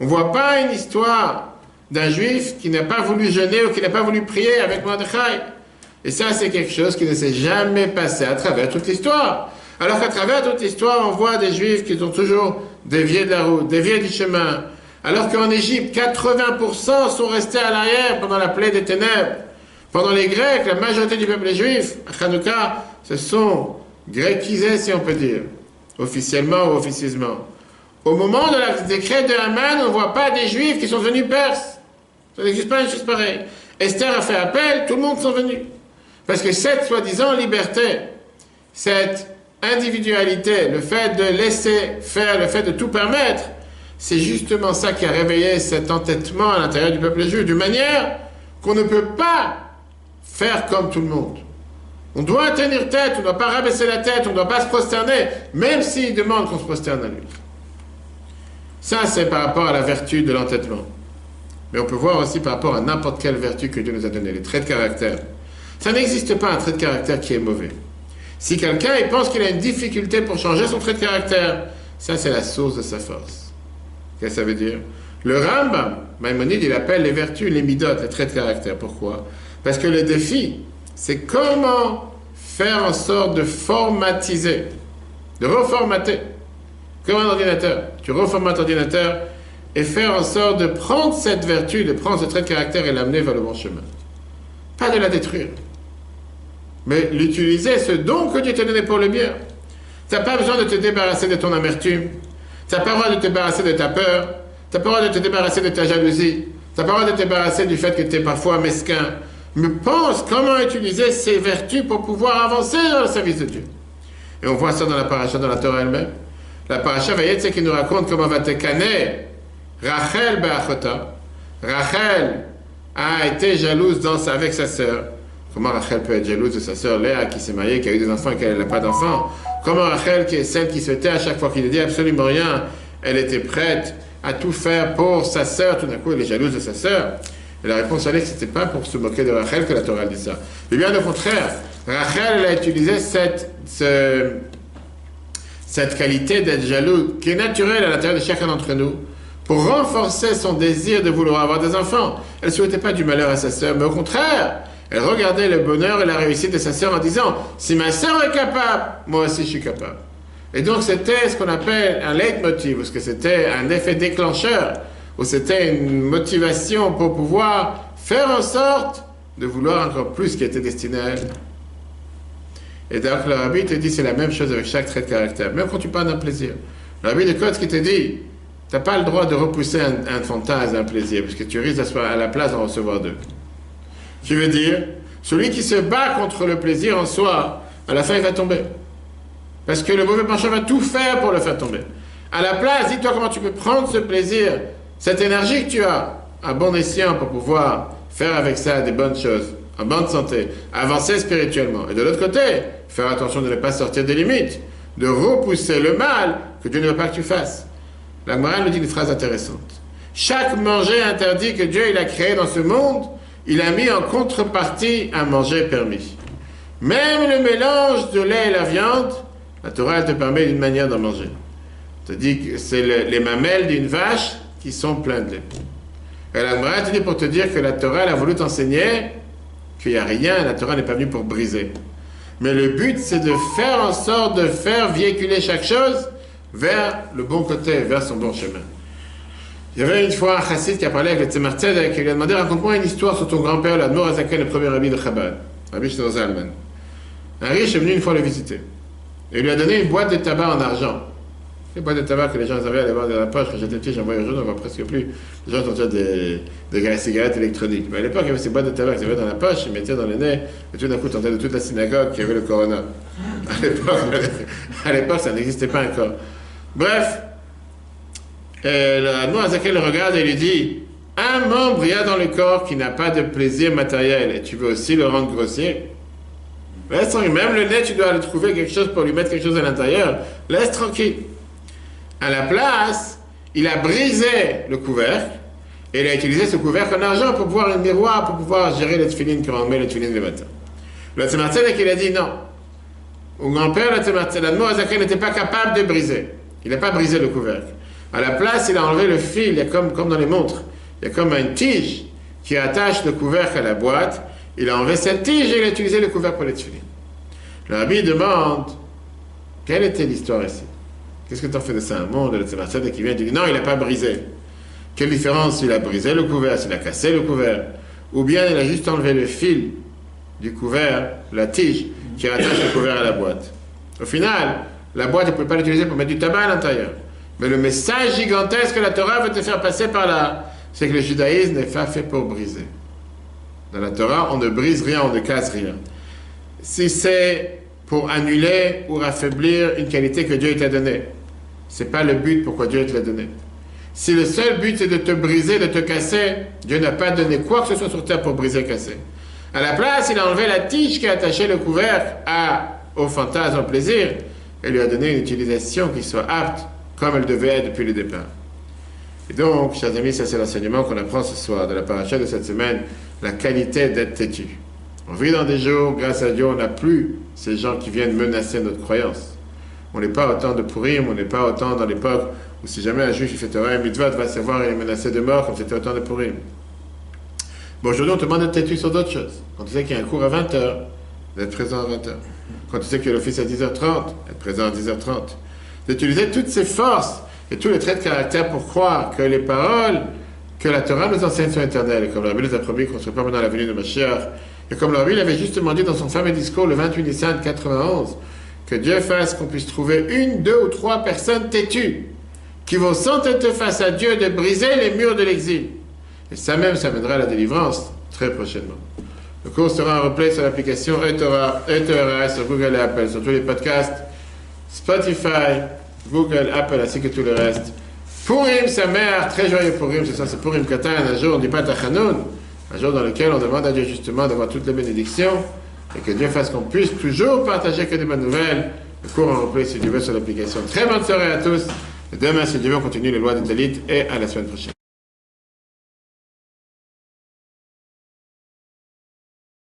On ne voit pas une histoire d'un juif qui n'a pas voulu jeûner ou qui n'a pas voulu prier avec Mordechai. Et ça, c'est quelque chose qui ne s'est jamais passé à travers toute l'histoire. Alors qu'à travers toute l'histoire, on voit des juifs qui ont toujours dévié de la route, dévié du chemin. Alors qu'en Égypte, 80% sont restés à l'arrière pendant la plaie des ténèbres. Pendant les Grecs, la majorité du peuple juif, à Hanouka, se sont gréquisés, si on peut dire, officiellement ou officieusement. Au moment de la décret de Haman, on ne voit pas des juifs qui sont venus perses. Ça n'existe pas une chose pareille. Esther a fait appel, tout le monde sont venus. Parce que cette soi-disant liberté, cette individualité, le fait de laisser faire, le fait de tout permettre, c'est justement ça qui a réveillé cet entêtement à l'intérieur du peuple juif, d'une manière qu'on ne peut pas faire comme tout le monde. On doit tenir tête, on ne doit pas rabaisser la tête, on ne doit pas se prosterner, même s'il demande qu'on se prosterne à lui. Ça, c'est par rapport à la vertu de l'entêtement. Mais on peut voir aussi par rapport à n'importe quelle vertu que Dieu nous a donnée, les traits de caractère. Ça n'existe pas un trait de caractère qui est mauvais. Si quelqu'un pense qu'il a une difficulté pour changer son trait de caractère, ça c'est la source de sa force. Qu'est-ce que ça veut dire? Le Rambam, Maïmonide, il appelle les vertus les midotes, les traits de caractère. Pourquoi? Parce que le défi, c'est comment faire en sorte de formatiser, de reformater, comme un ordinateur. Tu reformates l'ordinateur et faire en sorte de prendre cette vertu, de prendre ce trait de caractère et l'amener vers le bon chemin. Pas de la détruire, mais l'utiliser, ce don que Dieu t'a donné pour le bien. Tu n'as pas besoin de te débarrasser de ton amertume. Tu n'as pas besoin de te débarrasser de ta peur. Tu n'as pas besoin de te débarrasser de ta jalousie. Tu n'as pas besoin de te débarrasser du fait que tu es parfois mesquin. Mais pense comment utiliser ces vertus pour pouvoir avancer dans le service de Dieu. Et on voit ça dans la paracha, dans la Torah elle-même. La paracha Vayet, c'est qui nous raconte comment va te canner Rachel Be'achota. Rachel a été jalouse dans, avec sa sœur. Comment Rachel peut être jalouse de sa sœur Léa qui s'est mariée, qui a eu des enfants et qu'elle n'a pas d'enfants? Comment Rachel, qui est celle qui se tait à chaque fois qu'il ne dit absolument rien, elle était prête à tout faire pour sa sœur, tout d'un coup elle est jalouse de sa sœur Et la réponse allait que ce n'était pas pour se moquer de Rachel que la Torah dit ça. Mais bien au contraire, Rachel a utilisé cette, cette qualité d'être jaloux, qui est naturelle à l'intérieur de chacun d'entre nous, pour renforcer son désir de vouloir avoir des enfants. Elle ne souhaitait pas du malheur à sa sœur, mais au contraire, elle regardait le bonheur et la réussite de sa sœur en disant Si ma sœur est capable, moi aussi je suis capable. Et donc c'était ce qu'on appelle un leitmotiv, parce que c'était un effet déclencheur, c'était une motivation pour pouvoir faire en sorte de vouloir encore plus ce qui était destiné à elle. Et donc le rabbi te dit c'est la même chose avec chaque trait de caractère, même quand tu parles d'un plaisir. Le rabbi de Kotz qui te dit, tu n'as pas le droit de repousser un, fantasme, un plaisir, parce que tu risques d'être à la place d'en recevoir deux. Tu veux dire, celui qui se bat contre le plaisir en soi, à la fin il va tomber. Parce que le mauvais penchant va tout faire pour le faire tomber. À la place, dis-toi comment tu peux prendre ce plaisir, cette énergie que tu as, à bon escient pour pouvoir faire avec ça des bonnes choses, en bonne santé, avancer spirituellement. Et de l'autre côté, faire attention de ne pas sortir des limites, de repousser le mal que Dieu ne veut pas que tu fasses. La morale nous dit une phrase intéressante. Chaque manger interdit que Dieu il a créé dans ce monde, il a mis en contrepartie un manger permis. Même le mélange de lait et la viande, la Torah te permet d'une manière d'en manger. dit que c'est le- les mamelles d'une vache qui sont pleines de lait. Et la Gemara pour te dire que la Torah elle a voulu t'enseigner qu'il n'y a rien, la Torah n'est pas venue pour briser. Mais le but c'est de faire en sorte de faire véhiculer chaque chose vers le bon côté, vers son bon chemin. Il y avait une fois un chassid qui a parlé avec le Tzemar et lui a demandé raconte-moi une histoire sur ton grand-père, l'Admor Azaken, le premier rabbi de Chabad, Rabbi Shlomo Zalman. Un riche est venu une fois le visiter. Et lui a donné une boîte de tabac en argent. Les boîtes de tabac que les gens avaient à avoir dans la poche, quand j'étais petit, j'en voyais aujourd'hui, on voit presque plus. Les gens ont déjà des, des cigarettes électroniques. Mais à l'époque, il y avait ces boîtes de tabac qu'ils avaient dans la poche, ils mettaient dans le nez, et tout d'un coup, t'entendais de toute la synagogue qu'il y avait le corona. À l'époque, ça n'existait pas encore. Bref, et le Noah Azakel le regarde et lui dit Un membre il y a dans le corps qui n'a pas de plaisir matériel et tu veux aussi le rendre grossier? Laisse tranquille. Même le nez, tu dois aller trouver quelque chose pour lui mettre quelque chose à l'intérieur. Laisse tranquille. À la place, il a brisé le couvercle et il a utilisé ce couvercle en argent pour pouvoir un miroir, pour pouvoir gérer les tefilines quand on met les tefilines le matin. Le Tzemar Tzedek, il a dit non. Mon grand-père, le n'était pas capable de briser. Il n'a pas brisé le couvercle. À la place, il a enlevé le fil, il y a comme, comme dans les montres, il y a comme une tige qui attache le couvercle à la boîte. Il a enlevé cette tige et il a utilisé le couvercle pour les tefilines. Le demande quelle était l'histoire ici? Qu'est-ce que tu en fais de ça Un monde, le Tzemar Tzedek qui vient et dit non, il n'a pas brisé. Quelle différence s'il a brisé le couvert, s'il a cassé le couvert Ou bien il a juste enlevé le fil du couvert, la tige qui attache le couvert à la boîte. Au final, la boîte, tu ne peux pas l'utiliser pour mettre du tabac à l'intérieur. Mais le message gigantesque que la Torah veut te faire passer par là, c'est que le judaïsme n'est pas fait pour briser. Dans la Torah, on ne brise rien, on ne casse rien. Si c'est pour annuler ou affaiblir une qualité que Dieu t'a donnée, c'est pas le but pourquoi Dieu te l'a donné. Si le seul but c'est de te briser, de te casser, Dieu n'a pas donné quoi que ce soit sur terre pour briser casser. À la place, il a enlevé la tige qui attachait le couvercle à, au fantasme, au plaisir, et lui a donné une utilisation qui soit apte comme elle devait être depuis le départ. Et donc, chers amis, ça c'est l'enseignement qu'on apprend ce soir de la paracha de cette semaine, la qualité d'être têtu. On vit dans des jours, grâce à Dieu, on n'a plus ces gens qui viennent menacer notre croyance. On n'est pas autant de Purim, on n'est pas autant dans l'époque où si jamais un juif fait Torah et mitzvah, va savoir il est menacé de mort comme c'était autant de Purim. Bon, aujourd'hui, on te demande d'être têtu sur d'autres choses. Quand tu sais qu'il y a un cours à 20h, d'être présent à 20h. Quand tu sais qu'il y a l'office à 10h30, être présent à 10h30. D'utiliser toutes ces forces et tous les traits de caractère pour croire que les paroles que la Torah nous enseigne sont éternelles. Et comme le Rabbi nous a promis qu'on ne serait pas dans la venue de Mashiach. Et comme le Rabbi l'avait justement dit dans son fameux discours le 28 Nissan 91, que Dieu fasse qu'on puisse trouver une, deux ou trois personnes têtues qui vont s'entêter face à Dieu de briser les murs de l'exil. Et ça même, ça mènera à la délivrance très prochainement. Le cours sera en replay sur l'application eTorah, sur Google et Apple, sur tous les podcasts, Spotify, Google, Apple, ainsi que tout le reste. Purim, sa mère, très joyeux Purim, c'est ça, c'est Purim Katan, un jour, on dit pas Tachanoun, un jour dans lequel on demande à Dieu justement d'avoir toutes les bénédictions et que Dieu fasse qu'on puisse toujours partager que des bonnes nouvelles. Le cours en replay, si Dieu veut, sur l'application. Très bonne soirée à tous. Et demain, si Dieu veut, on continue les lois de Dalit et à la semaine prochaine.